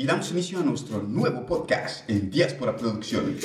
y damos inicio a nuestro nuevo podcast en Diáspora Producción.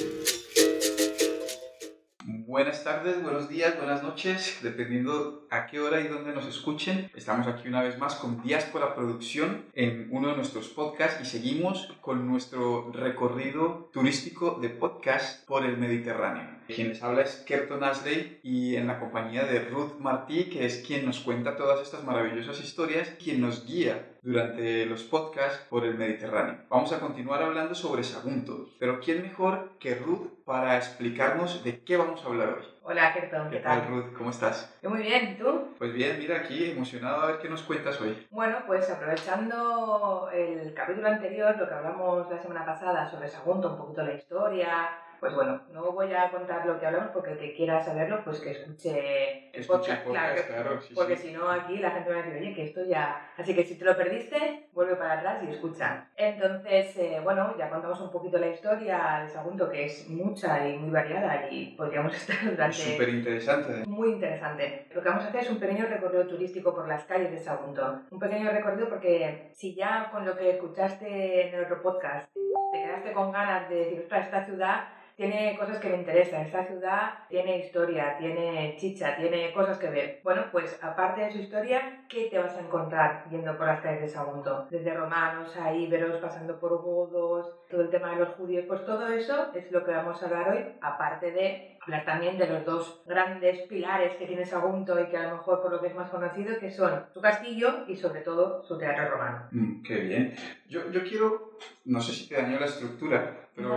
Buenas tardes, buenos días, buenas noches, dependiendo a qué hora y dónde nos escuchen. Estamos aquí una vez más con Diáspora Producción en uno de nuestros podcasts y seguimos con nuestro recorrido turístico de podcast por el Mediterráneo. Quien les habla es Kerton Asley y en la compañía de Ruth Martí, que es quien nos cuenta todas estas maravillosas historias, quien nos guía durante los podcasts por el Mediterráneo. Vamos a continuar hablando sobre Sagunto, pero ¿quién mejor que Ruth para explicarnos de qué vamos a hablar hoy? Hola, Kerton, ¿qué, ¿Qué tal, Ruth? ¿Cómo estás? Muy bien, ¿y tú? Pues bien, mira aquí, emocionado a ver qué nos cuentas hoy. Bueno, pues aprovechando el capítulo anterior, lo que hablamos la semana pasada sobre Sagunto, un poquito la historia, pues bueno, no voy a contar lo que hablamos porque el que quiera saberlo, pues que escuche el Escuche podcast, el podcast, claro, claro, sí, porque sí. si no aquí la gente va a decir, oye, que esto ya... Así que si te lo perdiste, vuelve para atrás y escucha. Entonces, eh, bueno, ya contamos un poquito la historia de Sagunto, que es mucha y muy variada y podríamos estar durante... Súper interesante. Muy interesante. Lo que vamos a hacer es un pequeño recorrido turístico por las calles de Sagunto. Un pequeño recorrido porque si ya con lo que escuchaste en el otro podcast te quedaste con ganas de decir, ostras, esta ciudad tiene cosas que me interesan, esta ciudad tiene historia, tiene chicha, tiene cosas que ver. Bueno, pues aparte de su historia, ¿qué te vas a encontrar yendo por las calles de Sagunto? Desde romanos a íberos, pasando por godos, todo el tema de los judíos, pues todo eso es lo que vamos a hablar hoy, aparte de hablar también de los dos grandes pilares que tiene Sagunto y que a lo mejor por lo que es más conocido, que son su castillo y sobre todo su teatro romano. Mm, qué bien. Yo, yo quiero, no sé si te dañó la estructura, pero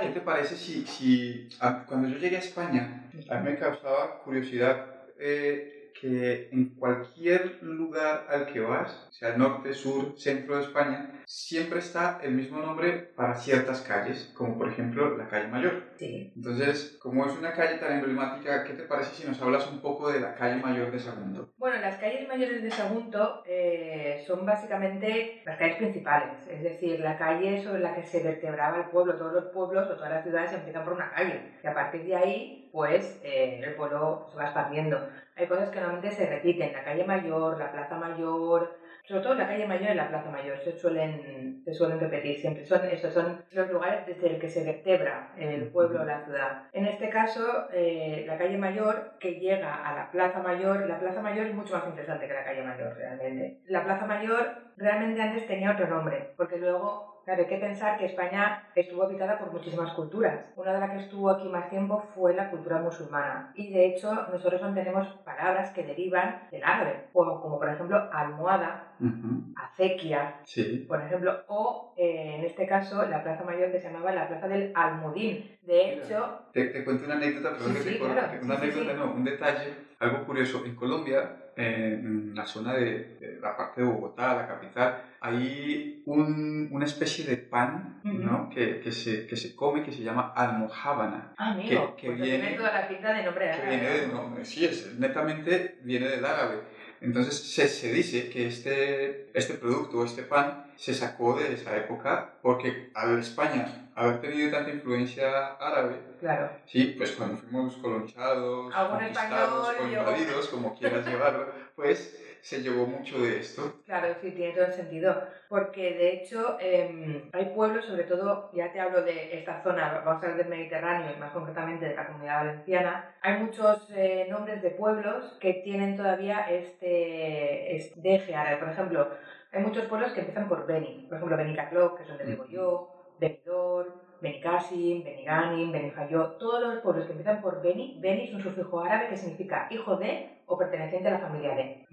¿qué te parece si, si a- cuando yo llegué a España, a mí me causaba curiosidad eh, que en cualquier lugar al que vas, sea norte, sur, centro de España, siempre está el mismo nombre para ciertas calles, como por ejemplo la calle Mayor. Sí. Entonces, como es una calle tan emblemática, ¿qué te parece si nos hablas un poco de la calle Mayor de Sagunto? Bueno, las calles mayores de Sagunto eh, son básicamente las calles principales, es decir, la calle sobre la que se vertebraba el pueblo. Todos los pueblos o todas las ciudades empiezan por una calle y a partir de ahí, pues eh, el pueblo se va expandiendo. Hay cosas que normalmente se repiten, la calle mayor, la plaza mayor, sobre todo la calle mayor y la plaza mayor se suelen, se suelen repetir siempre. Son, estos son los lugares desde el que se vertebra el pueblo o la ciudad. En este caso, eh, la calle mayor que llega a la plaza mayor, la plaza mayor es mucho más interesante que la calle mayor realmente. La plaza mayor realmente antes tenía otro nombre, porque luego Claro, hay que pensar que España estuvo habitada por muchísimas culturas. Una de las que estuvo aquí más tiempo fue la cultura musulmana. Y de hecho, nosotros mantenemos palabras que derivan del árabe, como, como por ejemplo almohada, acequia, Sí. por ejemplo, o eh, en este caso la plaza mayor que se llamaba la plaza del Almudín. De hecho, Te, te cuento una anécdota, perdón Sí, que te sí, corte, claro. una anécdota, no, un detalle, algo curioso. En Colombia, en la zona de, de la parte de Bogotá, la capital, hay un- una especie de pan Ujú. ¿no? que, que, se, que se come que se llama almohábana. amigo, que pues viene- tiene toda la pinta de nombre Que árabe. viene de, no, sí, es, netamente viene del árabe. Entonces se, se dice que este, este producto, este pan, se sacó de esa época porque al España haber tenido tanta influencia árabe, Claro. Sí, pues cuando fuimos colonizados, conquistados invadidos, como quieras llevarlo, pues se llevó mucho de esto. Claro, sí, tiene todo el sentido. Porque de hecho em, hay pueblos, sobre todo, ya te hablo de esta zona, vamos a hablar del Mediterráneo y más concretamente de la comunidad valenciana, hay muchos eh, nombres de pueblos que tienen todavía este, este eje árabe. Por ejemplo, hay muchos pueblos que empiezan por Beni. Por ejemplo, Benicacloc, que es donde vivo yo, Benidorm, Benicassim, Beniganim, Benifayó, todos los pueblos que empiezan por Beni, Beni es un sufijo árabe que significa hijo de o perteneciente a la familia de.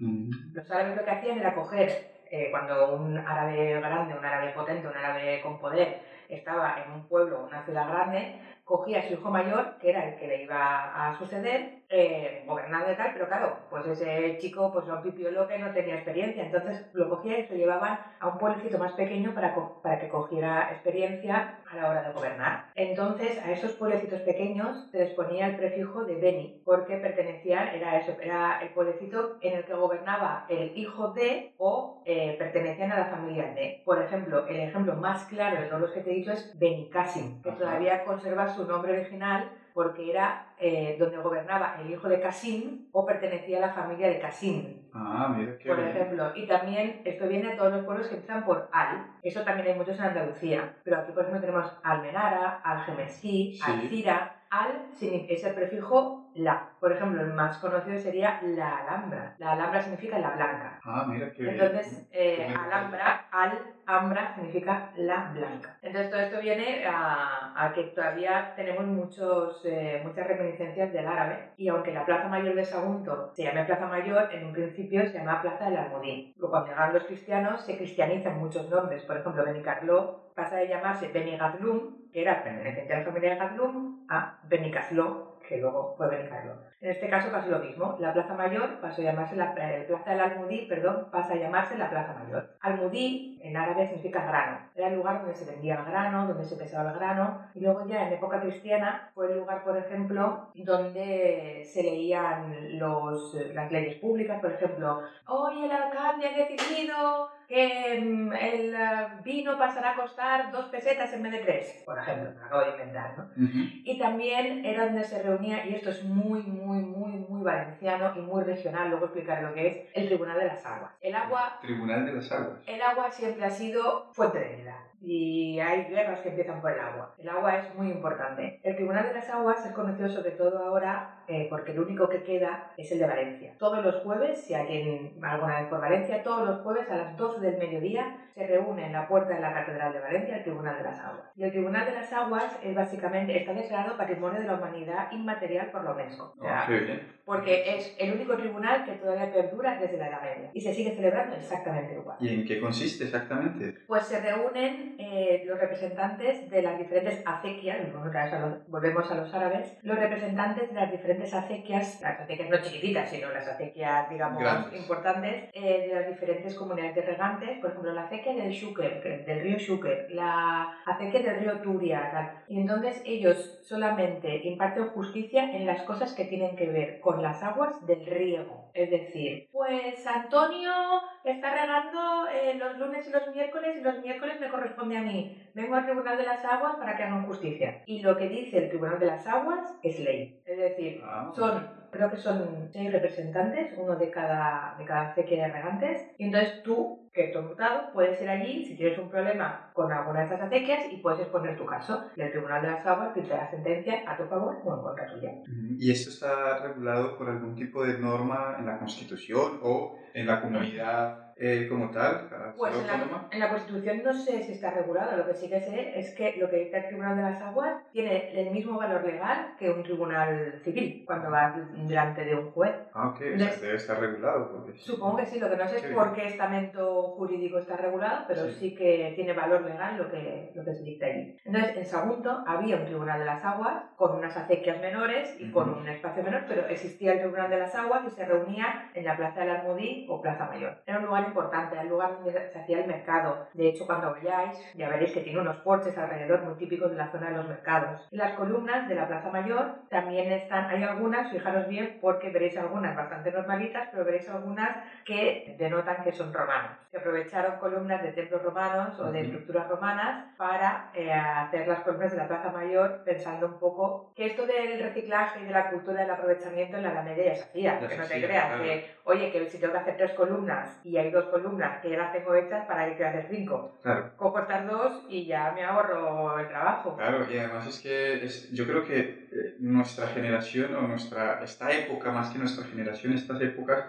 Los árabes lo que hacían era coger, eh, cuando un árabe grande, un árabe potente, un árabe con poder estaba en un pueblo, una ciudad grande, cogía a su hijo mayor, que era el que le iba a suceder, eh, gobernando y tal, pero claro, pues ese chico pues era un pipiolo que no tenía experiencia, entonces lo cogía y se llevaban a un pueblecito más pequeño para, para que cogiera experiencia a la hora de gobernar. Entonces a esos pueblecitos pequeños se les ponía el prefijo de Beni, porque pertenecían, era eso, era el pueblecito en el que gobernaba el hijo de o eh, pertenecían a la familia de. Por ejemplo, el ejemplo más claro de todos los que te dicho es Benicassim, que Ajá. todavía conserva su nombre original porque era eh, donde gobernaba el hijo de Casim o pertenecía a la familia de Casim. Ah, mira qué Por bien. ejemplo, y también esto viene de todos los pueblos que empiezan por Al. Eso también hay muchos en Andalucía. Pero aquí, por ejemplo, tenemos Almenara, Algemesí, Sí. Alcira. Al es el prefijo la. Por ejemplo, el más conocido sería la Alhambra. La Alhambra significa la blanca. Ah, mira qué bien. Entonces, eh, Qué bien. Alhambra, Alhambra significa la blanca. Entonces, todo esto viene a, a que todavía tenemos muchos, eh, muchas reminiscencias del árabe. Y aunque la Plaza Mayor de Sagunto se llame Plaza Mayor, en un principio se llama Plaza del Almudí. Cuando llegaron los cristianos, se cristianizan muchos nombres. Por ejemplo, Benicarló pasa de llamarse Benigadlum, que era perteneciente a la familia de Gadlum, a Benicazló, que luego fue Benicarló. En este caso pasó lo mismo. La Plaza Mayor pasó a llamarse la eh, Plaza del Almudí, perdón, pasa a llamarse la Plaza Mayor. Almudí en árabe significa grano. Era el lugar donde se vendía el grano, donde se pesaba el grano. Y luego ya en época cristiana fue el lugar, por ejemplo, donde se leían los, las leyes públicas. Por ejemplo, hoy el alcalde ha decidido que mm, el eh, vino pasará a costar dos pesetas en vez de tres. Por ejemplo, me lo acabo de inventar, ¿no? Y también era donde se reunía, y esto es muy, muy, muy, muy valenciano y muy regional, luego explicaré lo que es, el Tribunal de las Aguas. El agua, Tribunal de las Aguas. el agua siempre ha sido fuente de vida. Y hay guerras que empiezan por el agua. El agua es muy importante. El Tribunal de las Aguas es conocido sobre todo ahora eh, porque el único que queda es el de Valencia. Todos los jueves, si alguien alguna vez por Valencia, todos los jueves a las 12 del mediodía se reúne en la puerta de la Catedral de Valencia el Tribunal de las Aguas. Y el Tribunal de las Aguas es básicamente está declarado Patrimonio de la Humanidad Inmaterial por la UNESCO. O sea, Ah, qué bien. porque es el único tribunal que todavía perdura desde la Edad Media y se sigue celebrando exactamente igual. ¿Y en qué consiste exactamente? Pues se reúnen eh, los representantes de las diferentes acequias, volvemos a los, árabes, los representantes de las diferentes acequias, las acequias no chiquititas, sino las acequias, digamos, Grandes. importantes, eh, de las diferentes comunidades de regantes, por ejemplo, la acequia del que- del río Xúquer, la acequia del río Turia, tal. y entonces ellos solamente imparten justicia en las cosas que tienen que ver con las aguas del riego. Es decir, pues Antonio está regando eh, los lunes y los miércoles y los miércoles me corresponde a mí. Vengo al Tribunal de las Aguas para que hagan justicia. Y lo que dice el Tribunal de las Aguas es ley. Es decir, Ah, son, creo que son seis representantes, uno de cada, de cada acequia de regantes. Y entonces tú, eres diputado, puedes ir allí si tienes un problema con alguna de estas acequias y puedes exponer tu caso. Y el Tribunal de las Aguas dicta la sentencia a tu favor o en contra tuya. ¿Y esto está regulado por algún tipo de norma en la Constitución o en la comunidad eh, como tal? Pues en la, en la Constitución no sé si está regulado, lo que sí que sé es que lo que dicta el Tribunal de las Aguas tiene el mismo valor legal que un tribunal civil cuando va delante de un juez. Ah, ok, Entonces- debe estar regulado. Porque... Supongo que sí, lo que no sé es por qué estamento jurídico está regulado, pero Sí. sí, que tiene valor legal lo que, lo que se dicta allí. Entonces, en Sagunto había un Tribunal de las Aguas con unas acequias menores y con Ujú. un espacio menor, pero existía el Tribunal de las Aguas y se reunía en la Plaza del Almudí o Plaza Mayor. Era un lugar importante, era el lugar donde se hacía el mercado. De hecho, cuando vayáis, ya veréis que tiene unos porches alrededor muy típicos de la zona de los mercados. En las columnas de la Plaza Mayor también están, hay algunas, fijaros bien, porque veréis algunas bastante normalitas, pero veréis algunas que denotan que son romanos. Se aprovecharon columnas de templos romanos o de estructuras romanas para eh, hacer las columnas de la Plaza Mayor, pensando un poco que esto del reciclaje y de la cultura del aprovechamiento en la Edad Media ya se hacía. Que no te creas claro. que, oye, que si tengo que hacer tres columnas y hay dos columnas que ya las tengo hechas, ¿para qué quiero hacer cinco? Claro, estas dos y ya me ahorro el trabajo. claro, y además es que es- yo creo que eh, nuestra generación o nuestra, esta época, más que nuestra generación, estas épocas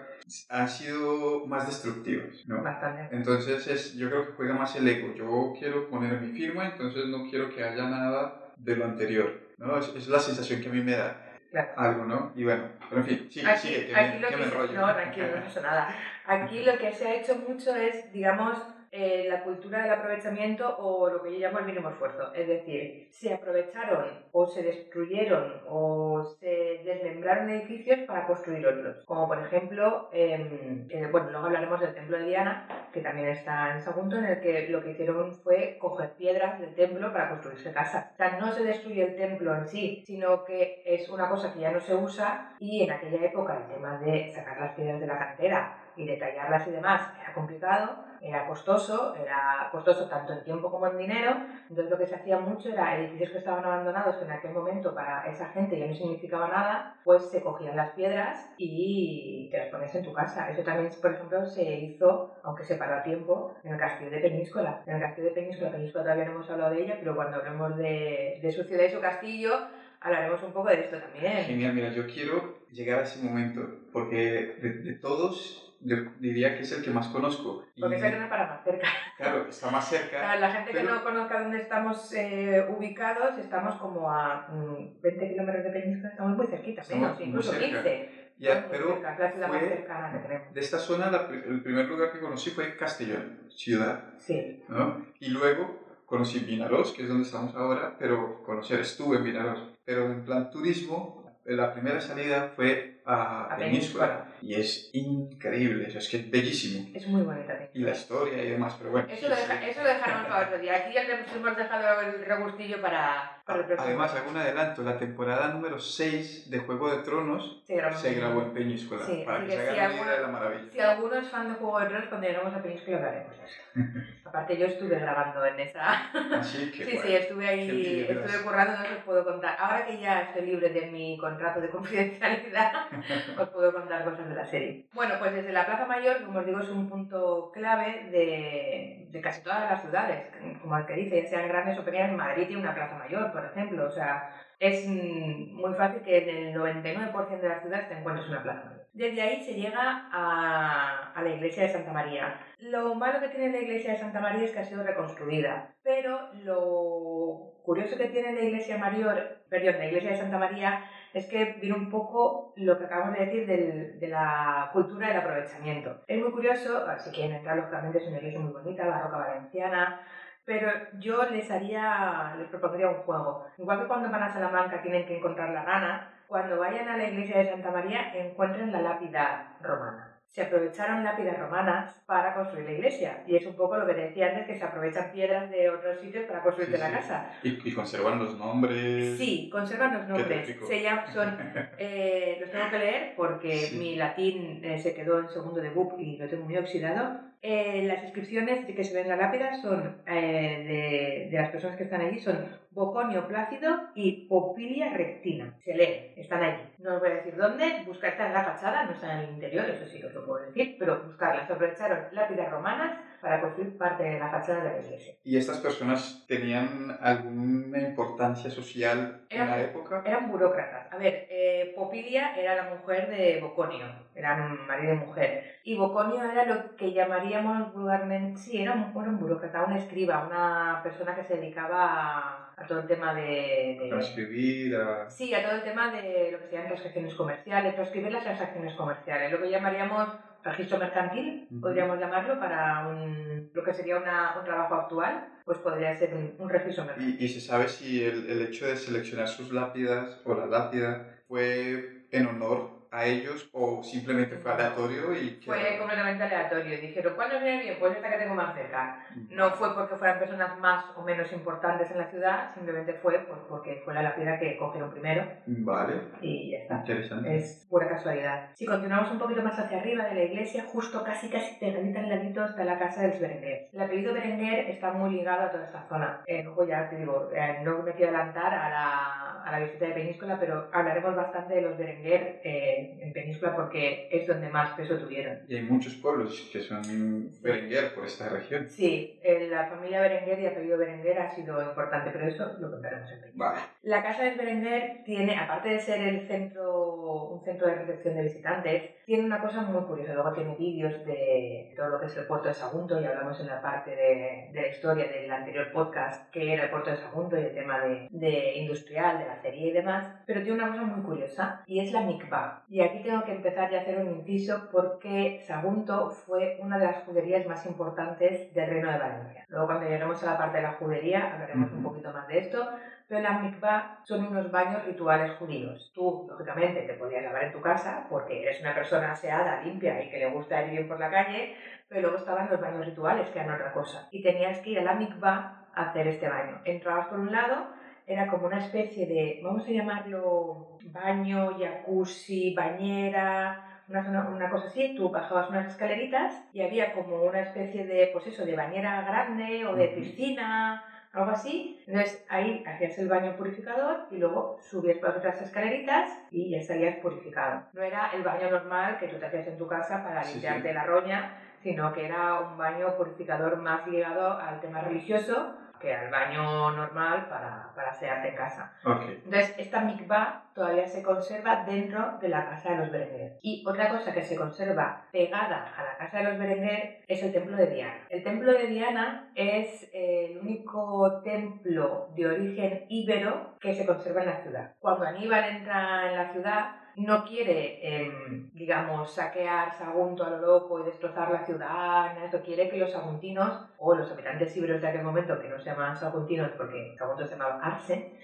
han sido más destructivas, ¿no? Bastante. Entonces es, yo creo que juega más el ego. Yo quiero poner mi firma, entonces no quiero que haya nada de lo anterior. ¿no? Es, es la sensación que a mí me da Claro. algo, ¿no? Y bueno, pero en fin, sigue, Aquí, sigue, que, aquí me, lo que que me se- enrollo. No, tranquilo, no pasa nada. Aquí lo que se ha hecho mucho es, digamos, eh, la cultura del aprovechamiento o lo que yo llamo el mínimo esfuerzo. Es decir, se aprovecharon o se destruyeron o se desmembraron edificios para construir otros. Como por ejemplo, em, eh, bueno, luego hablaremos del templo de Diana, que también está en Sagunto, en el que lo que hicieron fue coger piedras del templo para construirse casas. O sea, no se destruye el templo en sí, sino que es una cosa que ya no se usa y en aquella época el tema de sacar las piedras de la cantera y detallarlas y demás era complicado, era costoso, era costoso tanto en tiempo como en dinero, entonces lo que se hacía mucho era edificios que estaban abandonados que en aquel momento para esa gente ya no significaba nada, pues se cogían las piedras y te las ponías en tu casa. Eso también, por ejemplo, se hizo, aunque se paró a tiempo, en el castillo de Peñíscola. En el castillo de Peñíscola, Peñíscola todavía no hemos hablado de ella, pero cuando hablemos de, de su ciudad y su castillo, hablaremos un poco de esto también. Genial, mira, yo quiero llegar a ese momento, porque de, de todos yo diría que es el que más conozco. Porque es el que no para más cerca. Claro, está más cerca. Claro, la gente que no conozca dónde estamos eh, ubicados, estamos como a mm, 20 kilómetros de Peñíscola, estamos muy cerquita, menos, incluso 15. Ya, pero cerca, la más cercana que tenemos. de esta zona la, el primer lugar que conocí fue Castellón, ciudad. Sí. ¿no? Y luego conocí Vinaroz, que es donde estamos ahora, pero conocer, estuve en Vinaroz. Pero en plan turismo, la primera salida fue a, A Peñíscola. Y es increíble, o sea, es que es bellísimo. Es muy bonita. Y la historia y demás, pero bueno. Eso lo, deja, eso lo dejaremos para otro día. Aquí ya le hemos dejado el regustillo para, para el próximo. Además, algún adelanto, la temporada número 6 de Juego de Tronos se grabó, se grabó en Sí, para que se que si una idea alguno- de la maravilla. Si alguno es fan de Juego de Tronos, cuando lleguemos a Peñíscola hablaremos de eso. Aparte, yo estuve grabando en esa. Así que Sí, bueno. sí, estuve ahí, estuve currando, no os puedo contar. Ahora que ya estoy libre de mi contrato de confidencialidad, os puedo contar cosas de la serie. Bueno, pues desde la Plaza Mayor, como os digo, es un punto clave de, de casi todas las ciudades, como el que dice, sean grandes o pequeñas, Madrid tiene una Plaza Mayor, por ejemplo, o sea, es mm, muy fácil que en el 99% de las ciudades te encuentres una Plaza Mayor. Desde ahí se llega a, a la iglesia de Santa María. Lo malo que tiene la iglesia de Santa María es que ha sido reconstruida, pero lo curioso que tiene la iglesia mayor, perdón, la iglesia de Santa María es que viene un poco lo que acabamos de decir de la cultura del aprovechamiento. Es muy curioso, ah, si quieren entrar lógicamente es una iglesia muy bonita, barroca valenciana, pero yo les haría, les propondría un juego. Igual que cuando van a Salamanca tienen que encontrar la rana, cuando vayan a la iglesia de Santa María encuentren la lápida romana. Se aprovecharon lápidas romanas para construir la iglesia. Y es un poco lo que te decía antes, que se aprovechan piedras de otros sitios para construirte Sí, la sí. casa. Y, y conservan los nombres. Sí, conservan los nombres. Se llaman, son, eh, los tengo que leer porque Sí. mi latín eh, se quedó en segundo de BUP y lo tengo muy oxidado. Eh, las inscripciones que se ven en la lápida son eh, de, de las personas que están allí son Boconio Plácido y Popilia Rectina. Se leen, están allí. No os voy a decir dónde, buscar, está en la fachada, no está en el interior, eso sí os lo puedo decir, pero buscarlas. Aprovecharon lápidas romanas para construir parte de la fachada de la iglesia. ¿Y estas personas tenían alguna importancia social en Eran- la época? Eran burócratas. A ver, eh, Popilia era la mujer de Boconio, eran marido y mujer. Y Boconio era lo que llamaríamos vulgarmente, sí, era un, era un burócrata, un escriba, una persona que se dedicaba a, a todo el tema de... de- Transcribir, a... Sí, a todo el tema de lo que se llaman transacciones comerciales, transcribir las transacciones comerciales, lo que llamaríamos registro mercantil, Ujú. podríamos llamarlo, para un, lo que sería una- un trabajo actual, pues podría ser un, un registro mercantil. ¿Y, y se sabe si el, el hecho de seleccionar sus lápidas o la lápida fue en honor a ellos o simplemente fue aleatorio y. Fue completamente aleatorio. Dijeron, ¿cuál nos viene bien? Pues esta que tengo más cerca. No fue porque fueran personas más o menos importantes en la ciudad, simplemente fue pues, porque fue la lápida que cogieron primero Vale, y ya está. interesante. Es pura casualidad. Si continuamos un poquito más hacia arriba de la iglesia, justo casi casi pegadita al ladito está la casa de los Berenguer. El apellido Berenguer está muy ligado a toda esta zona. Eh, luego ya te digo, eh, no me quiero adelantar a la, a la visita de Peñíscola, pero hablaremos bastante de los Berenguer eh, en Peñíscola porque es donde más peso tuvieron. Y hay muchos pueblos que son Berenguer por esta región. Sí, eh, la familia Berenguer y apellido Berenguer ha sido importante, pero eso lo contaremos en Peñíscola. Vale. La Casa del Berenguer tiene, aparte de ser el centro, un centro de recepción de visitantes, tiene una cosa muy curiosa. Luego tiene vídeos de todo lo que es el puerto de Sagunto y hablamos en la parte de, de la historia del anterior podcast que era el puerto de Sagunto y el tema de, de industrial, de la acería y demás. Pero tiene una cosa muy curiosa y es la mikvah. Y aquí tengo que empezar ya a hacer un inciso porque Sagunto fue una de las juderías más importantes del Reino de Valencia. Luego cuando lleguemos a la parte de la judería hablaremos un poquito más de esto, pero las mikvah son unos baños rituales judíos. Tú, lógicamente, te podías lavar en tu casa porque eres una persona aseada, limpia y que le gusta ir bien por la calle, pero luego estaban los baños rituales, que eran otra cosa. Y tenías que ir a la mikvah a hacer este baño. Entrabas por un lado, era como una especie de, vamos a llamarlo baño, jacuzzi, bañera, una, zona- una cosa así, tú bajabas unas escaleritas y había como una especie de, pues eso, de bañera grande o de piscina, algo así. Entonces ahí hacías el baño purificador y luego subías por otras escaleritas y ya salías purificado. No era el baño normal que tú te hacías en tu casa para Sí, limpiarte sí. la roña, sino que era un baño purificador más ligado al tema religioso que al baño normal para, para asearte en casa. Ok. Entonces, esta mikvah todavía se conserva dentro de la casa de los Berenguer. Y otra cosa que se conserva pegada a la casa de los Berenguer es el templo de Diana. El templo de Diana es el único templo de origen íbero que se conserva en la ciudad. Cuando Aníbal entra en la ciudad, no quiere, em, digamos, saquear Sagunto a lo loco y destrozar la ciudad, nada, esto quiere que los saguntinos, o los habitantes íberos de aquel momento, que no se llamaban saguntinos porque Sagunto se llamaba Arce,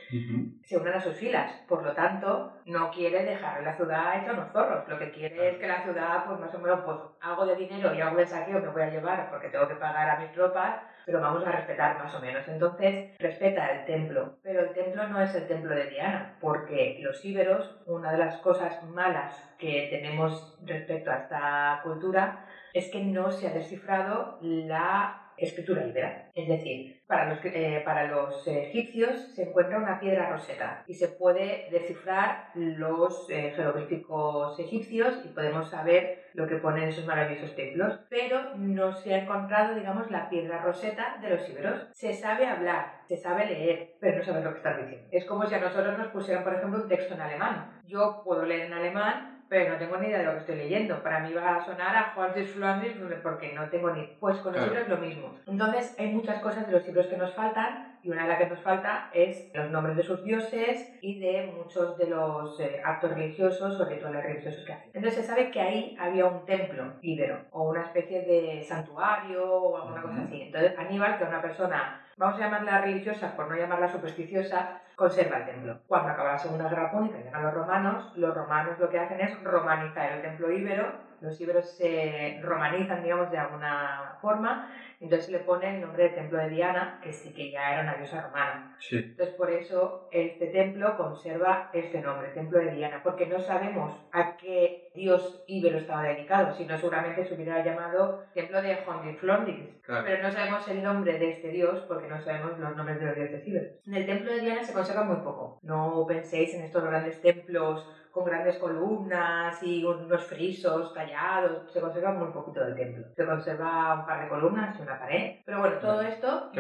se unan a sus filas. Por lo tanto, no quiere dejar la ciudad hecha unos zorros. Lo que quiere es que la ciudad, pues más o menos, pues algo de dinero y algo de saqueo me voy a llevar porque tengo que pagar a mis tropas, pero vamos a respetar más o menos. Entonces, respeta el templo. Pero el templo no es el templo de Diana, porque los íberos, una de las cosas malas que tenemos respecto a esta cultura es que no se ha descifrado la escritura íbera. Es decir, para los, eh, para los egipcios se encuentra una piedra roseta y se puede descifrar los eh, jeroglíficos egipcios y podemos saber lo que ponen esos maravillosos templos, pero no se ha encontrado, digamos, la piedra roseta de los íberos. Se sabe hablar, se sabe leer, pero no sabe lo que están diciendo. Es como si a nosotros nos pusieran, por ejemplo, un texto en alemán. Yo puedo leer en alemán, pero no tengo ni idea de lo que estoy leyendo. Para mí va a sonar a Juan de Flanders porque no tengo ni... Pues con los Claro. libros lo mismo. Entonces hay muchas cosas de los libros que nos faltan y una de las que nos falta es los nombres de sus dioses y de muchos de los eh, actos religiosos o rituales religiosos que hacen. Entonces se sabe que ahí había un templo íbero o una especie de santuario o alguna cosa Ujú. así. Entonces Aníbal, que era una persona, vamos a llamarla religiosa por no llamarla supersticiosa, conserva el templo. Cuando acaba la Segunda Guerra Púnica y llegan los romanos, los romanos lo que hacen es romanizar el templo íbero, los íberos se romanizan, digamos, de alguna forma, entonces le ponen el nombre de templo de Diana, que sí que ya era una diosa romana. Sí. Entonces por eso este templo conserva este nombre, templo de Diana, porque no sabemos a qué dios íbero estaba dedicado, sino seguramente se hubiera llamado templo de Flondis, Claro. pero no sabemos el nombre de este dios porque no sabemos los nombres de los dioses íberos. En el templo de Diana se conserva muy poco. No penséis en estos grandes templos con grandes columnas y unos frisos tallados. Se conserva muy poquito del templo. Se conserva un par de columnas y una pared. Pero bueno, todo esto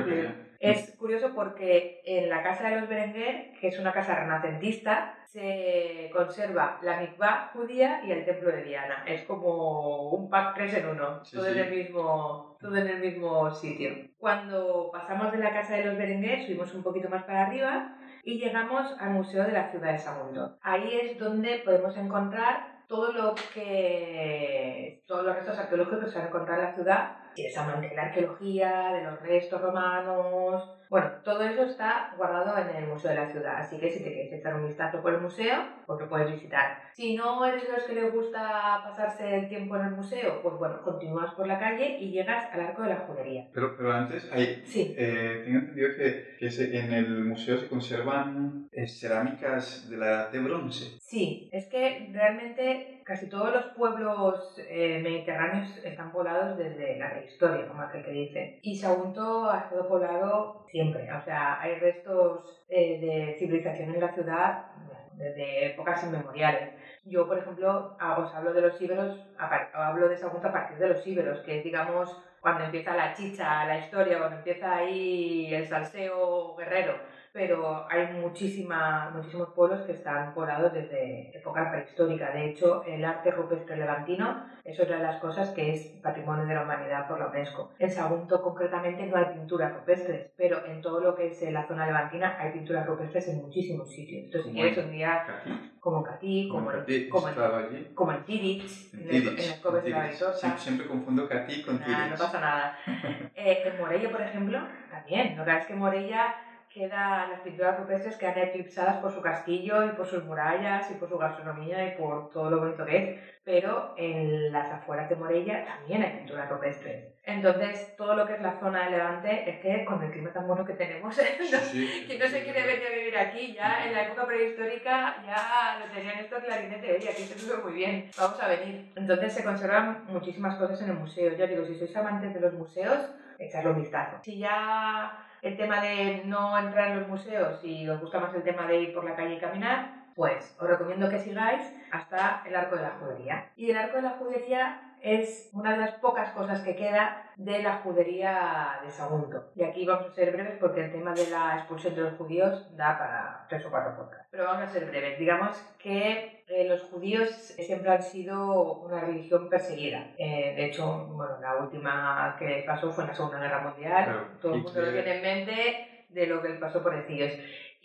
es curioso porque en la casa de los Berenguer, que es una casa renacentista, se conserva la mikvah judía y el templo de Diana. Es como un pack tres en uno, Sí, todo, sí. En el mismo, todo en el mismo sitio. Cuando pasamos de la casa de los Berenguer, subimos un poquito más para arriba y llegamos al Museo de la Ciudad de Sagunto. Ahí es donde podemos encontrar todo lo que todos los restos arqueológicos que se han encontrado en la ciudad de la arqueología, de los restos romanos. Bueno, todo eso está guardado en el Museo de la Ciudad, así que si te quieres echar un vistazo por el museo, pues lo puedes visitar. Si no eres de los que les gusta pasarse el tiempo en el museo, pues bueno, continúas por la calle y llegas al Arco de la Judería. Pero, pero antes, hay, Sí, eh, tengo entendido que, que se- en el museo se conservan eh, cerámicas de la edad de bronce. Sí, es que realmente casi todos los pueblos eh, mediterráneos están poblados desde la prehistoria, como aquel que dice. Y Sagunto ha estado poblado siempre, o sea, hay restos eh, de civilización en la ciudad desde épocas inmemoriales. Yo, por ejemplo, os hablo de los íberos, hablo de Sagunto a partir de los íberos, que es, digamos, cuando empieza la chicha, la historia, cuando empieza ahí el salseo guerrero pero hay muchísima, muchísimos pueblos que están poblados desde época prehistórica. De hecho, el arte rupestre levantino es otra de las cosas que es patrimonio de la humanidad por la UNESCO. En Sagunto, concretamente, no hay pinturas rupestres, pero en todo lo que es eh, la zona levantina hay pinturas rupestres en muchísimos sitios. Entonces, si quieres un día, Catí. como Catí, como, Como Catí, como como en Tirich, En el- las Coves de la. Vitosa. Siempre, confundo Catí con Nah, Tirich. no pasa nada. Eh, en Morella, por ejemplo, también. No creas que Morella, queda, las pinturas rupestres quedan eclipsadas por su castillo y por sus murallas y por su gastronomía y por todo lo bonito que es. Pero en las afueras de Morella también hay pinturas rupestres. Entonces, todo lo que es la zona de Levante es que con el clima tan bueno que tenemos, quien no se quiere venir a vivir aquí, ya en la época prehistórica ya lo tenían esto clarinete, oye, aquí se vive muy bien, vamos a venir. Entonces se conservan muchísimas cosas en el museo. Ya digo, si sois amantes de los museos, echarle un vistazo. Si ya el tema de no entrar en los museos y os gusta más el tema de ir por la calle y caminar, pues os recomiendo que sigáis hasta el Arco de la Judería. Y el Arco de la Judería es una de las pocas cosas que queda de la judería de Sagunto. Y aquí vamos a ser breves porque el tema de la expulsión de los judíos da para tres o cuatro podcasts. Pero vamos a ser breves. Digamos que eh, los judíos siempre han sido una religión perseguida. Eh, de hecho, bueno, la última que pasó fue en la Segunda Guerra Mundial. Todo el mundo lo tiene en mente de lo que pasó por ellos.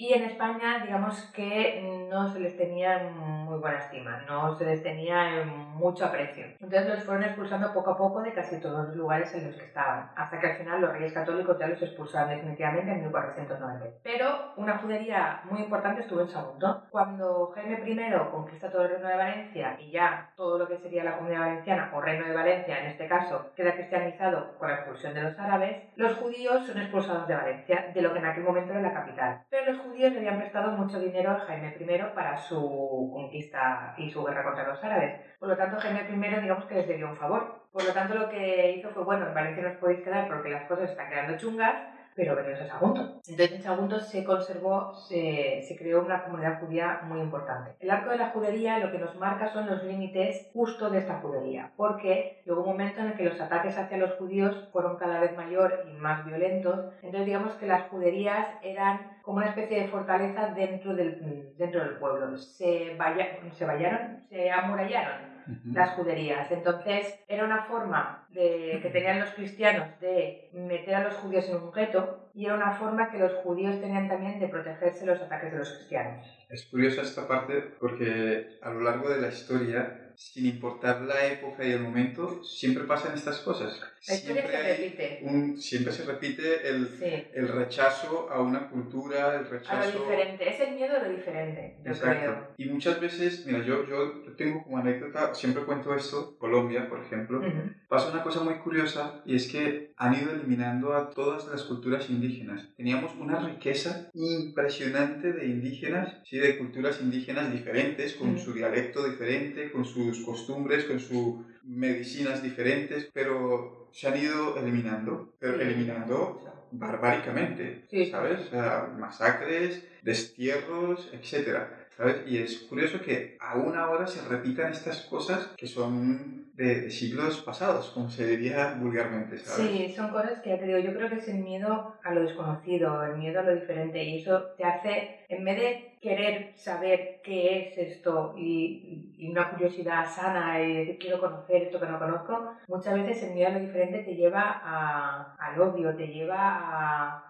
Y en España, digamos que no se les tenía muy buena estima, no se les tenía mucho aprecio. Entonces los fueron expulsando poco a poco de casi todos los lugares en los que estaban, hasta que al final los reyes católicos ya los expulsaron definitivamente en 1490. Pero una judería muy importante estuvo en Sagunto. Cuando Jaime I conquista todo el reino de Valencia y ya todo lo que sería la comunidad valenciana o reino de Valencia, en este caso, queda cristianizado con la expulsión de los árabes, los judíos son expulsados de Valencia, de lo que en aquel momento era la capital. Pero los le habían prestado mucho dinero a Jaime I para su conquista y su guerra contra los árabes. Por lo tanto, Jaime I, digamos que les dio un favor. Por lo tanto, lo que hizo fue, bueno, en Valencia no os podéis quedar porque las cosas están quedando chungas, pero veníos a Sagunto. Entonces en Sagunto se conservó, se, se, creó una comunidad judía muy importante. El arco de la judería lo que nos marca son los límites justo de esta judería, porque llegó un momento en el que los ataques hacia los judíos fueron cada vez mayor y más violentos, entonces digamos que las juderías eran como una especie de fortaleza dentro del, dentro del pueblo. Se, vaya, se vallaron, se amurallaron las juderías. Entonces era una forma de, que tenían los cristianos de meter a los judíos en un gueto y era una forma que los judíos tenían también de protegerse de los ataques de los cristianos. Es curiosa esta parte porque a lo largo de la historia sin importar la época y el momento, siempre pasan estas cosas. La historia siempre se repite. Un, siempre se repite el, el, rechazo a una cultura, el rechazo... A lo diferente, es el miedo a lo diferente, yo Creo. Y muchas veces, mira, yo, yo tengo como anécdota, siempre cuento esto, Colombia, por ejemplo, pasa una cosa muy curiosa y es que han ido eliminando a todas las culturas indígenas. Teníamos una riqueza impresionante de indígenas, sí, de culturas indígenas diferentes, con su dialecto diferente, con sus costumbres, con sus medicinas diferentes, pero se han ido eliminando, pero eliminando barbáricamente, ¿sabes? O sea, masacres, destierros, etcétera, ¿sabes? Y es curioso que aún ahora se repitan estas cosas que son de, siglos pasados, como se diría vulgarmente, ¿sabes? Sí, son cosas que ya te digo, yo creo que es el miedo a lo desconocido, el miedo a lo diferente, y eso te hace, en vez de querer saber qué es esto y, y una curiosidad sana y decir quiero conocer esto que no conozco, muchas veces el miedo a lo diferente te lleva a, al odio, te lleva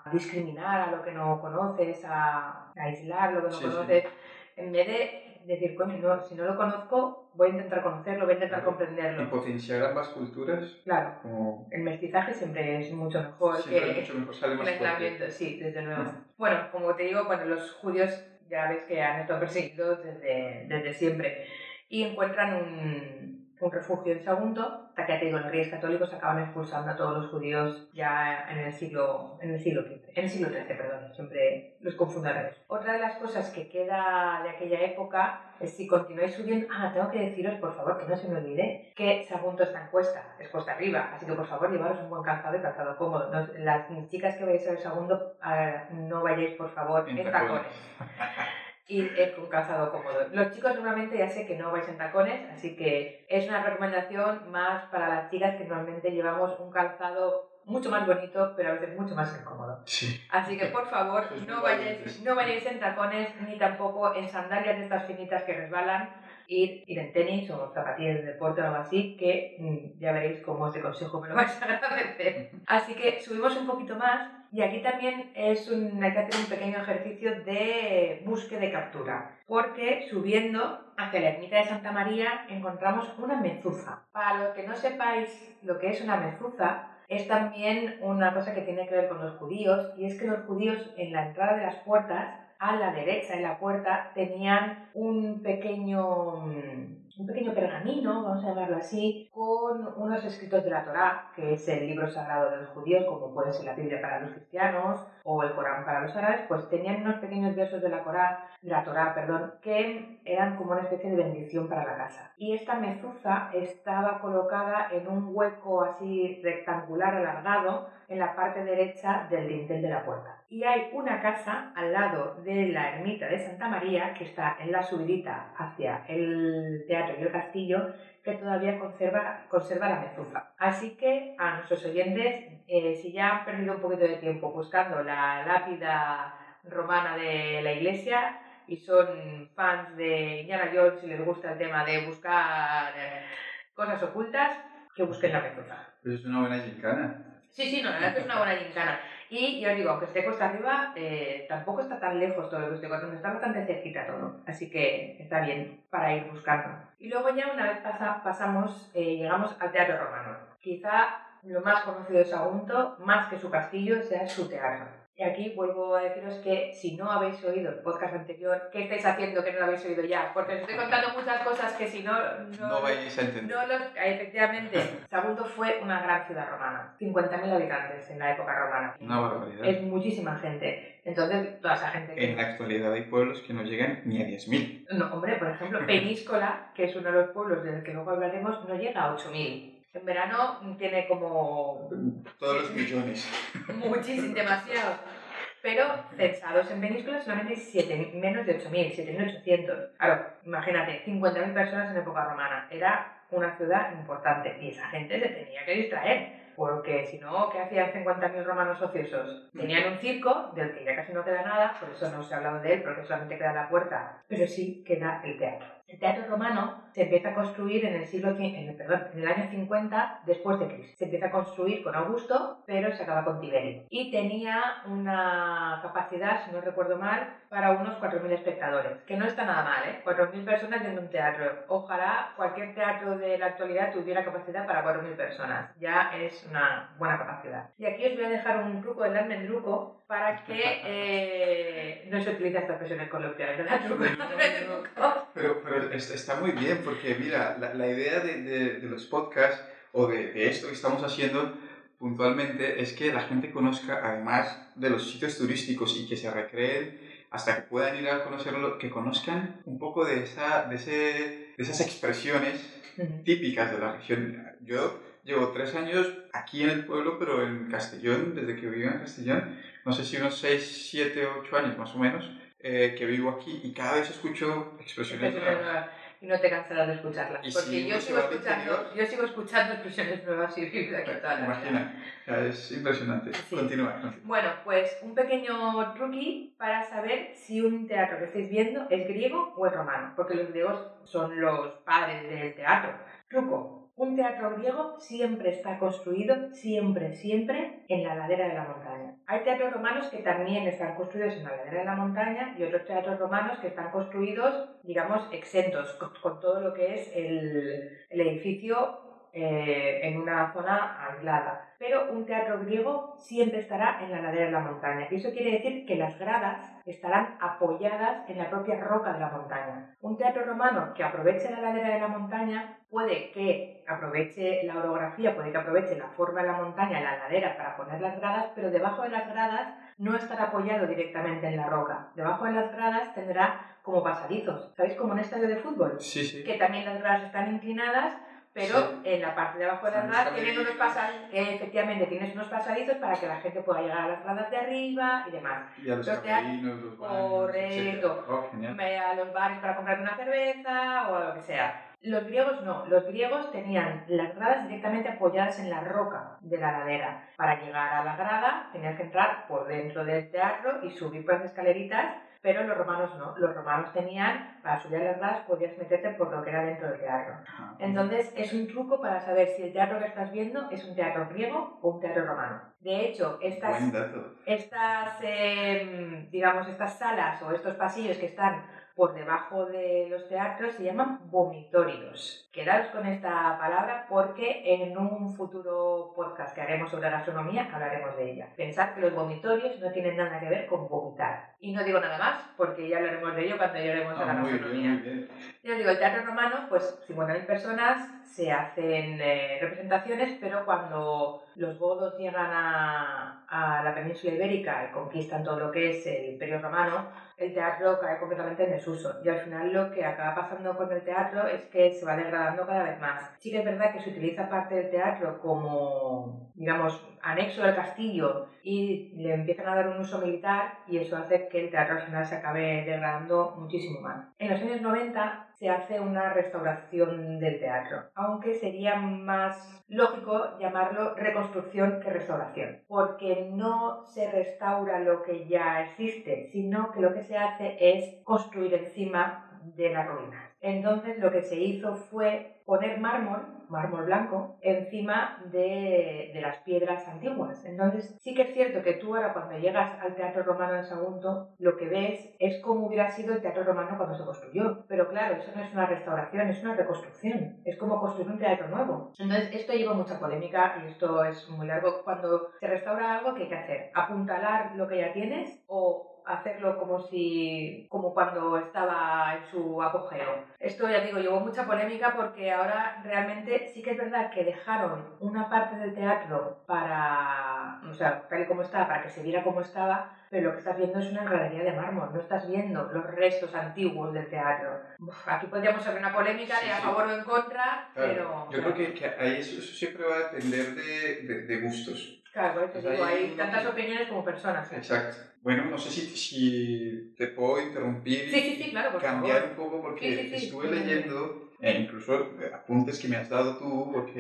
a discriminar a lo que no conoces, a, aislar lo que no conoces, en vez de decir, coño, no, si no lo conozco, voy a intentar conocerlo, voy a intentar comprenderlo. Y potenciar ambas culturas. Claro. Como... El mestizaje siempre es mucho mejor que mucho mejor, sale más el aislamiento. Sí, desde luego. bueno, como te digo, bueno, los judíos ya ves que han estado perseguidos desde, desde siempre. Y encuentran un un refugio en Sagunto, hasta que te digo, los reyes católicos acaban expulsando a todos los judíos ya en el siglo, en el siglo XV, en el siglo XIII, perdón, siempre los confundo a revés. Otra de las cosas que queda de aquella época es si continuáis subiendo, ah, tengo que deciros, por favor, que no se me olvide, que Sagunto está en cuesta, es cuesta arriba, así que por favor llevaros un buen calzado y calzado cómodo. las chicas que vais a ver Sagunto, ah, no vayáis, por favor, en, en tacones. ir con calzado cómodo. Los chicos normalmente ya sé que no vais en tacones, así que es una recomendación más para las chicas que normalmente llevamos un calzado mucho más bonito, pero a veces mucho más incómodo. Así que por favor, no vayáis, no vayáis en tacones ni tampoco en sandalias de estas finitas que resbalan ir, ir en tenis o zapatillas de deporte o algo así, que mm, ya veréis cómo este consejo me lo vais a agradecer. Así que subimos un poquito más y aquí también es un, hay que hacer un pequeño ejercicio de búsqueda de captura, porque subiendo hacia la ermita de Santa María encontramos una mezuza. Para los que no sepáis lo que es una mezuza, es también una cosa que tiene que ver con los judíos, y es que los judíos en la entrada de las puertas, a la derecha en la puerta, tenían un pequeño un pequeño pergamino, vamos a llamarlo así, con unos escritos de la Torá, que es el libro sagrado de los judíos, como puede ser la Biblia para los cristianos o el Corán para los árabes, pues tenían unos pequeños versos de la, Corá, de la Torá, perdón, que eran como una especie de bendición para la casa. Y esta mezuza estaba colocada en un hueco así rectangular alargado en la parte derecha del dintel de la puerta. Y hay una casa al lado de la ermita de Santa María, que está en la subidita hacia el teatro y el castillo, que todavía conserva, conserva la mezuza. Así que a nuestros oyentes, eh, si ya han perdido un poquito de tiempo buscando la lápida romana de la iglesia y son fans de Indiana Jones y les gusta el tema de buscar eh, cosas ocultas, que busquen la mezuza. Pero es una buena gincana. Sí, sí, no, la verdad es que es una buena gincana. Y yo os digo, aunque esté costa arriba, eh, tampoco está tan lejos todo lo que estoy contando, está bastante cerquita todo. Así que está bien para ir buscando. Y luego ya una vez pasa, pasamos, eh, llegamos al teatro romano. Quizá lo más conocido de Sagunto, más que su castillo, sea su teatro. Y aquí vuelvo a deciros que si no habéis oído el podcast anterior, ¿qué estáis haciendo que no lo habéis oído ya? Porque os estoy contando muchas cosas que si no... No, no vais a entender. No los, efectivamente, Sagunto fue una gran ciudad romana. 50.000 habitantes en la época romana. Una barbaridad. Es muchísima gente. Entonces, toda esa gente... Que... En la actualidad hay pueblos que no llegan ni a 10.000. No, hombre, por ejemplo, Peníscola, que es uno de los pueblos del que luego hablaremos, no llega a 8.000. En verano tiene como... Todos los millones. Muchísimo, demasiado. Pero censados en Península solamente hay menos de 8.000, 7.800. Claro, imagínate, 50.000 personas en época romana. Era una ciudad importante y esa gente se tenía que distraer. Porque si no, ¿qué hacían 50.000 romanos ociosos? Tenían un circo del que ya casi no queda nada, por eso no se ha hablado de él, porque solamente queda la puerta, pero sí queda el teatro. El teatro romano se empieza a construir en el siglo en el, perdón, en el año 50 después de Cristo. Se empieza a construir con Augusto, pero se acaba con Tiberio. Y tenía una capacidad, si no recuerdo mal, para unos 4.000 espectadores, que no está nada mal, ¿eh? 4.000 personas en un teatro. Ojalá cualquier teatro de la actualidad tuviera capacidad para 4.000 personas. Ya es una buena capacidad. Y aquí os voy a dejar un truco del almendruco para que eh, no se utilice esta expresión en coloquial, ¿verdad? Truco del almendruco. Pero, pero está muy bien porque mira, la, la idea de, de, de, los podcasts o de, de, esto que estamos haciendo puntualmente es que la gente conozca, además de los sitios turísticos y que se recreen hasta que puedan ir a conocerlo, que conozcan un poco de, esa, de, ese, de esas expresiones típicas de la región. Yo llevo tres años aquí en el pueblo, pero en Castellón, desde que vivo en Castellón, no sé si unos 6, 7, 8 años más o menos, eh, que vivo aquí y cada vez escucho expresiones nuevas y no te cansarás de escucharlas. Porque si yo, sigo escuchando, yo sigo escuchando expresiones nuevas y vivo aquí toda la Imagina, es impresionante. Sí. Continúa, continúa. Bueno, pues un pequeño truqui para saber si un teatro que estáis viendo es griego o es romano, porque los griegos son los padres del teatro. Truco, un teatro griego siempre está construido, siempre, siempre, en la ladera de la montaña. Hay teatros romanos que también están construidos en la ladera de la montaña y otros teatros romanos que están construidos, digamos, exentos, con, todo lo que es el, el edificio eh, en una zona aislada. Pero un teatro griego siempre estará en la ladera de la montaña. Y eso quiere decir que las gradas estarán apoyadas en la propia roca de la montaña. Un teatro romano que aproveche la ladera de la montaña puede que aproveche la orografía, puede que aproveche la forma de la montaña, la ladera para poner las gradas, pero debajo de las gradas no estará apoyado directamente en la roca. Debajo de las gradas tendrá como pasadizos. ¿Sabéis? Como un estadio de fútbol. Sí, sí. Que también las gradas están inclinadas pero Sí. en la parte de abajo de las gradas tienen unos pasadizos, efectivamente tienes unos pasadizos para que la gente pueda llegar a las gradas de arriba y demás. Y a los baños, Correcto. Oh, a los bares para comprarte una cerveza o lo que sea. Los griegos no, los griegos tenían las gradas directamente apoyadas en la roca de la ladera. Para llegar a la grada tenías que entrar por dentro del teatro y subir por las escaleritas, pero los romanos no. Los romanos tenían, para subir a las gradas podías meterte por lo que era dentro del teatro. Ajá. Entonces es un truco para saber si el teatro que estás viendo es un teatro griego o un teatro romano. De hecho, estas, estas em, digamos, estas salas o estos pasillos que están por debajo de los teatros se llaman vomitorios. Quedaros con esta palabra porque en un futuro podcast que haremos sobre gastronomía hablaremos de ella. Pensad que los vomitorios no tienen nada que ver con vomitar. Y no digo nada más porque ya hablaremos de ello cuando lleguemos a la Ah, muy gastronomía. Ya os digo, el teatro romano, pues 50.000 personas, se hacen eh, representaciones, pero cuando los godos llegan a, a la península ibérica y conquistan todo lo que es el imperio romano, el teatro cae completamente en desuso. Y al final lo que acaba pasando con el teatro es que se va degradando cada vez más. Sí es verdad que se utiliza parte del teatro como, digamos, anexo del castillo y le empiezan a dar un uso militar y eso hace que el teatro al final se acabe degradando muchísimo más. En los años 90 se hace una restauración del teatro, aunque sería más lógico llamarlo reconstrucción que restauración, porque no se restaura lo que ya existe, sino que lo que se hace es construir encima de las ruinas. Entonces lo que se hizo fue poner mármol, mármol blanco, encima de, de las piedras antiguas. Entonces sí que es cierto que tú ahora cuando llegas al Teatro Romano de Sagunto, lo que ves es cómo hubiera sido el Teatro Romano cuando se construyó. Pero claro, eso no es una restauración, es una reconstrucción. Es como construir un teatro nuevo. Entonces esto lleva mucha polémica y esto es muy largo. Cuando se restaura algo, ¿qué hay que hacer? ¿Apuntalar lo que ya tienes hacerlo como si como cuando estaba en su apogeo. Esto ya digo, llevó mucha polémica porque ahora realmente sí que es verdad que dejaron una parte del teatro para, o sea, tal y como estaba, para que se viera como estaba, pero lo que estás viendo es una galería de mármol, no estás viendo los restos antiguos del teatro. Uf, aquí podríamos haber una polémica Sí, de a sí. favor o en contra, Claro, pero... Yo creo que, que ahí eso, eso siempre va a depender de, de- de gustos. Claro, por eso Pues digo, ahí hay tantas opiniones como personas. ¿eh? Exacto. Bueno, no sé si, si te puedo interrumpir y Sí, sí, sí, claro, por cambiar favor. un poco porque Sí, sí, sí. estuve leyendo, e incluso apuntes que me has dado tú, porque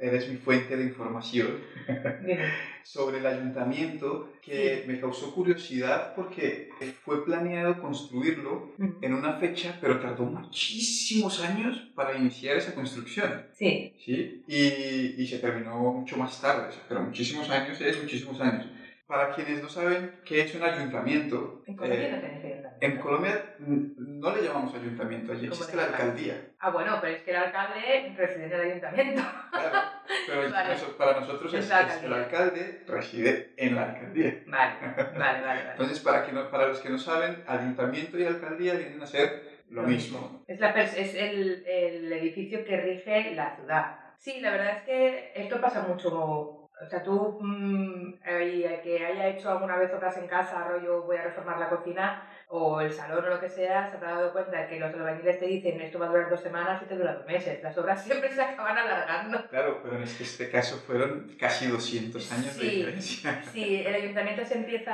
eres mi fuente de información, sobre el ayuntamiento, que me causó curiosidad porque fue planeado construirlo en una fecha, pero tardó muchísimos años para iniciar esa construcción. Sí, ¿sí? Y, y se terminó mucho más tarde, o sea, pero muchísimos años es muchísimos años. Para quienes no saben qué es un ayuntamiento, en Colombia eh, no tenéis ayuntamiento. en Colombia no le llamamos ayuntamiento, allí ¿Cómo existe la alcaldía. Ah, bueno, pero es que el alcalde reside en el ayuntamiento. Claro, pero Vale. eso- para nosotros es, Es el alcalde reside en la alcaldía. Vale, vale, vale. vale. Entonces, para, que no- para los que no saben, ayuntamiento y alcaldía vienen a ser lo Lo mismo. Es, la es el, el edificio que rige la ciudad. Sí, la verdad es que esto pasa mucho. O sea, tú mm, eh, que haya hecho alguna vez obras en casa, rollo voy a reformar la cocina o el salón o lo que sea, se habrá dado cuenta de que los albañiles te dicen esto va a durar dos semanas y te dura dos meses. Las obras siempre se acaban alargando. Claro, pero en este, caso fueron casi 200 años de Sí. diferencia. Sí, el ayuntamiento se empieza,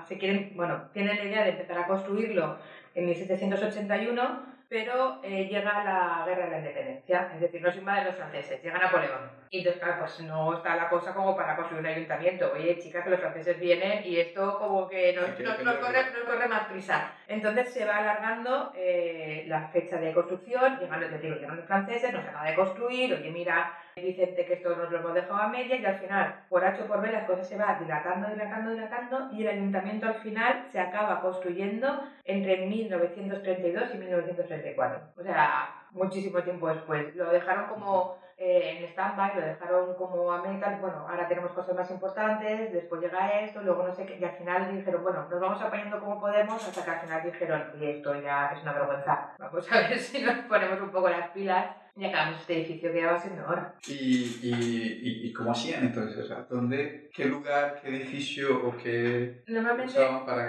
a- se quieren, bueno, tienen la idea de empezar a construirlo en 1781, pero eh, llega la guerra de la independencia, es decir, nos invaden los franceses, llega Napoleón. Y entonces, claro, pues no está la cosa como para construir un ayuntamiento. Oye, chicas, que los franceses vienen y esto como que nos, nos- nos defenderlo. corre, nos corre más prisa. Entonces se va alargando eh, la fecha de construcción, llegan los, digo, llegan los franceses, no se acaba de construir, oye, mira, Vicente, que esto nos lo hemos dejado a medias y al final, por H o por B, las cosas se van dilatando, dilatando, dilatando y el ayuntamiento al final se acaba construyendo entre 1932 y 1934. O sea, muchísimo tiempo después. Lo dejaron como eh, en stand-by, lo dejaron como a medias, bueno, ahora tenemos cosas más importantes, después llega esto, luego no sé qué, y al final dijeron, bueno, nos vamos apañando como podemos, hasta que al final dijeron, y esto ya es una vergüenza, vamos a ver si nos ponemos un poco las pilas y acabamos este edificio que ya va siendo hora. ¿Y, y, y, y cómo hacían entonces? O sea, ¿dónde, qué lugar, qué edificio o qué Normalmente, usaban para,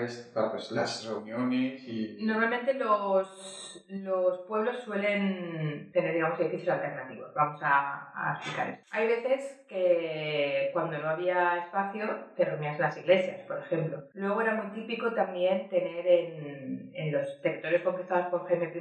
pues, las reuniones? Y... normalmente los, los pueblos suelen tener, digamos, edificios alternativos. Vamos a, a explicar esto. Hay veces que cuando no había espacio te reunías en las iglesias, por ejemplo. Luego era muy típico también tener en, en los territorios conquistados por Jaime I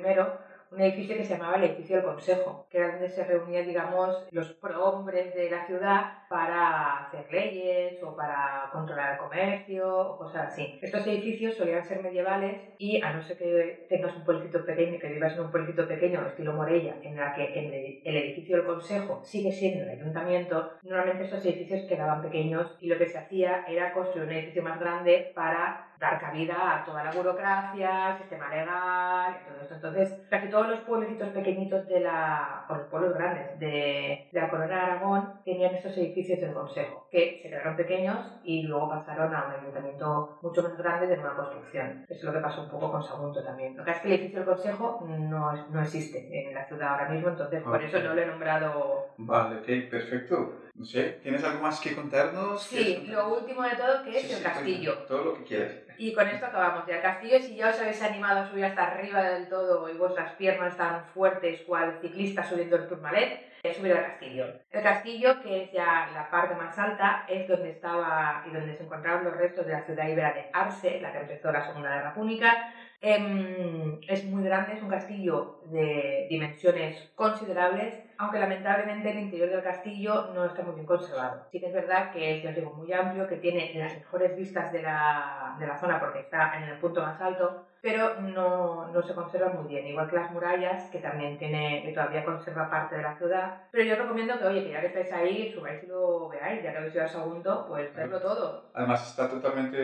un edificio que se llamaba el edificio del Consejo, que era donde se reunían, digamos, los prohombres de la ciudad para hacer leyes o para controlar el comercio o cosas así. Estos edificios solían ser medievales y a no ser que tengas un pueblecito pequeño, que vivas en un pueblecito pequeño estilo Morella, en la que el edificio del consejo sigue siendo el ayuntamiento, normalmente estos edificios quedaban pequeños y lo que se hacía era construir un edificio más grande para dar cabida a toda la burocracia, sistema legal y todo esto. Entonces, casi todos los pueblecitos pequeñitos de la, o los pueblos grandes de, de la Corona de Aragón tenían estos edificios del Consejo, que se quedaron pequeños y luego pasaron a un ayuntamiento mucho más grande de nueva construcción. Eso es lo que pasó un poco con Sagunto también. Lo que es que el edificio del Consejo no, no existe en la ciudad ahora mismo, entonces por eso no lo he nombrado. Vale, ok, perfecto. No sé, ¿tienes algo más que contarnos? Sí, lo último de todo que es el castillo. Todo lo que quieras. Y con esto acabamos. Ya el castillo, si ya os habéis animado a subir hasta arriba del todo y vuestras piernas están fuertes cual ciclista subiendo el Tourmalet, subir al castillo. El castillo, que es ya la parte más alta, es donde estaba y donde se encontraron los restos de la ciudad ibera de Arce, la que empezó la Segunda Guerra Púnica. Em, es muy grande, es un castillo de dimensiones considerables aunque lamentablemente el interior del castillo no está muy bien conservado. Sí que es verdad que es, ya digo, muy amplio, que tiene las mejores vistas de la, de la zona porque está en el punto más alto, pero no, no, se conserva muy bien, igual que las murallas, que también tiene, que todavía conserva parte de la ciudad. Pero yo recomiendo que, oye, que ya que estáis ahí, subáis y lo veáis, ya que habéis ido al segundo, pues verlo todo. Además está totalmente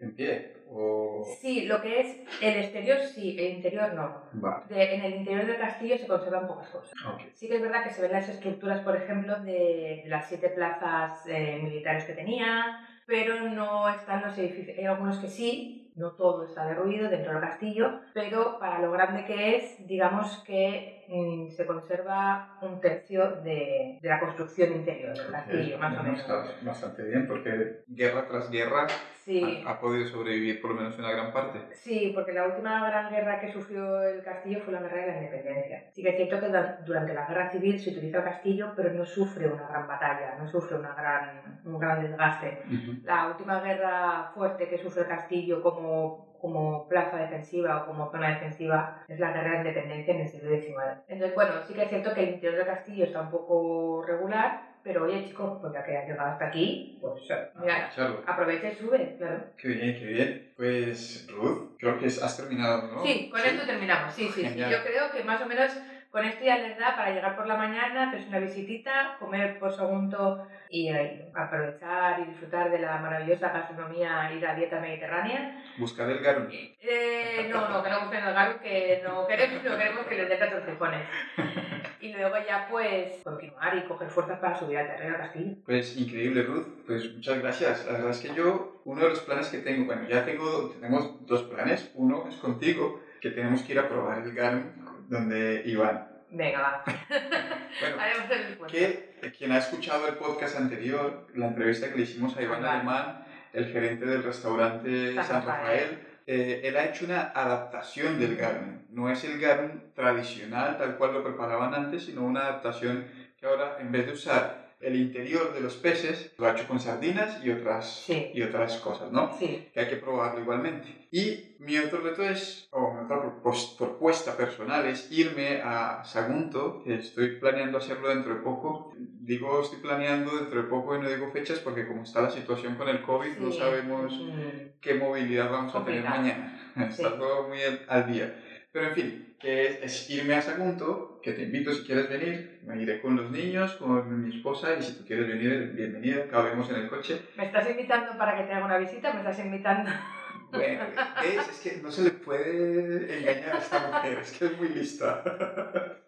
en pie. O... Sí, lo que es el exterior sí, el interior no. en el interior del castillo se conservan pocas cosas. Sí que es verdad que se ven las estructuras, por ejemplo, de, las siete plazas eh, militares que tenía, pero no están los edificios. Hay algunos que sí, no todo está derruido dentro del castillo, pero para lo grande que es, digamos que mm, se conserva un tercio de, de, la construcción interior del castillo, más o menos. Está bastante bien, porque guerra tras guerra ha, podido sobrevivir por lo menos una gran parte. Sí, porque la última gran guerra que sufrió el castillo fue la guerra de la independencia. Sí que es cierto que durante la guerra civil se utiliza el castillo, pero no sufre una gran batalla, no sufre una gran, un gran desgaste. La última guerra fuerte que sufre el castillo como, como plaza defensiva o como zona defensiva es la guerra de independencia en el siglo XIX. Entonces, bueno, sí que es cierto que el interior del castillo está un poco regular, pero oye, chicos, pues ya que has llegado hasta aquí, pues mira, aprovecha y sube, claro. Qué bien, qué bien. Pues Ruth, creo que has terminado, ¿no? Sí, con esto terminamos, sí, sí, sí. Yo creo que más o menos con esto ya les da para llegar por la mañana, hacer una visitita, comer por segundo y eh, aprovechar y disfrutar de la maravillosa gastronomía y la dieta mediterránea. ¿Buscar el garum? Eh, no, no, que no busquen el garum, que no queremos, no queremos que les dé tortijones. y luego ya pues continuar y coger fuerzas para subir al terreno castillo. Pues increíble, Ruth. Pues muchas gracias. La verdad es que yo, uno de los planes que tengo, bueno, ya tengo, tenemos dos planes. Uno es contigo, que tenemos que ir a probar el garum donde Iván. Venga, va. bueno, que quien ha escuchado el podcast anterior, la entrevista que le hicimos a Iván Alemán, el gerente del restaurante San, Rafael, eh, él ha hecho una adaptación del garum. No es el garum tradicional, tal cual lo preparaban antes, sino una adaptación que ahora, en vez de usar el interior de los peces lo ha hecho con sardinas y otras, y otras cosas, ¿no? Sí. Que hay que probarlo igualmente. Y mi otro reto es, o mi otra propuesta personal es irme a Sagunto, que estoy planeando hacerlo dentro de poco. Digo, estoy planeando dentro de poco y no digo fechas porque como está la situación con el COVID, no sabemos qué movilidad vamos a tener mañana. está todo muy al día. Pero en fin, que es, irme a Sagunto, que te invito si quieres venir, me iré con los niños, con mi esposa, y si tú quieres venir, bienvenida, cabemos en el coche. ¿Me estás invitando para que te haga una visita? ¿Me estás invitando? Bueno, es, es que no se le puede engañar a esta mujer, es que es muy lista.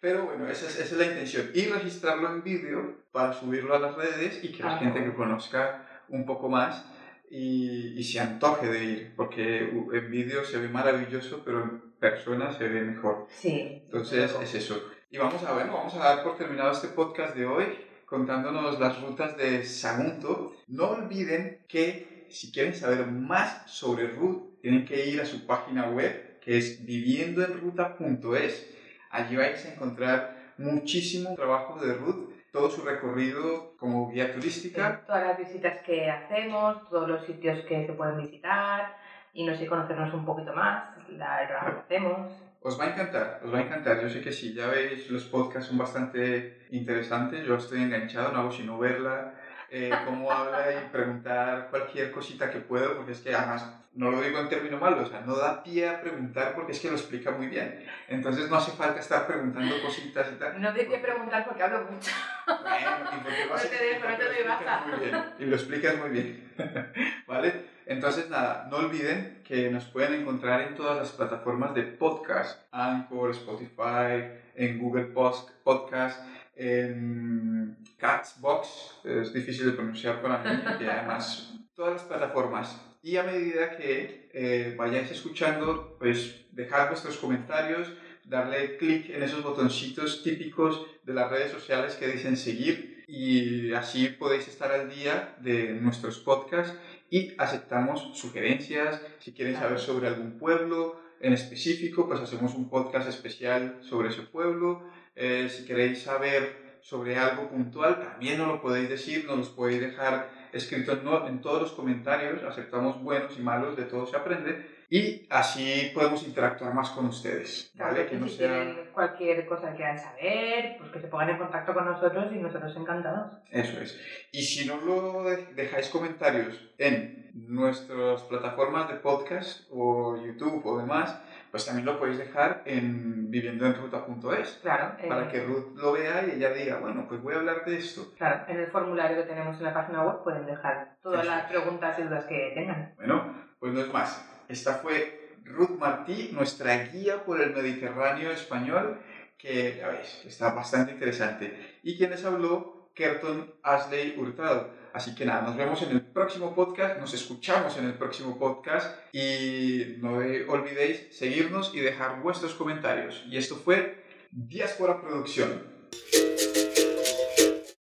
Pero bueno, esa es, esa es la intención. Y registrarlo en vídeo para subirlo a las redes y que la ah, gente que conozca un poco más y, y se antoje de ir, porque en vídeo se ve maravilloso, pero persona se ve mejor. Sí. Entonces es eso. Y vamos a ver, vamos a dar por terminado este podcast de hoy contándonos las rutas de Sagunto. No olviden que si quieren saber más sobre Ruth, tienen que ir a su página web que es viviendoenruta.es. Allí vais a encontrar muchísimo trabajo de Ruth todo su recorrido como guía turística. todas las visitas que hacemos, todos los sitios que se pueden visitar y no sé, conocernos un poquito más, la, que hacemos. Os va a encantar, os va a encantar. Yo sé que sí, ya veis, los podcasts son bastante interesantes. Yo estoy enganchado, no hago sino verla, eh, cómo habla y preguntar cualquier cosita que puedo, porque es que además no lo digo en término malo, o sea, no da pie a preguntar porque es que lo explica muy bien. Entonces no hace falta estar preguntando cositas y tal. No hay que preguntar porque hablo mucho. Bueno, y porque No te dejo, no te doy baja. muy bien, y lo explicas muy bien. ¿Vale? Entonces, nada, no olviden que nos pueden encontrar en todas las plataformas de podcast, Anchor, Spotify, en Google Post- Podcast, en Catsbox, es difícil de pronunciar para mí, y además todas las plataformas. Y a medida que eh, vayáis escuchando, pues dejad vuestros comentarios, darle clic en esos botoncitos típicos de las redes sociales que dicen seguir y así podéis estar al día de nuestros podcasts y aceptamos sugerencias. Si quieren saber sobre algún pueblo en específico, pues hacemos un podcast especial sobre ese pueblo. Eh, si queréis saber sobre algo puntual, también nos lo podéis decir, nos los podéis dejar escrito en, en todos los comentarios. Aceptamos buenos y malos, de todo se aprende. Y así podemos interactuar más con ustedes, ¿vale? Que y no si sea... cualquier cosa que quieran saber, pues que se pongan en contacto con nosotros y nosotros encantados. Eso es. Y si no lo de- dejáis comentarios en nuestras plataformas de podcast o YouTube o demás, pues también lo podéis dejar en viviendoenruta.es Claro, eh, para que Ruth lo vea y ella diga, bueno, pues voy a hablar de esto. claro, en el formulario que tenemos en la página web pueden dejar todas Eso las preguntas y dudas que tengan. Bueno, pues no es más. Esta fue Ruth Martí, nuestra guía por el Mediterráneo español, que ya veis, está bastante interesante. Y quien les habló, Kerton Asley Hurtado. Así que nada, nos vemos en el próximo podcast, nos escuchamos en el próximo podcast y no olvidéis seguirnos y dejar vuestros comentarios. Y esto fue Diáspora Producción.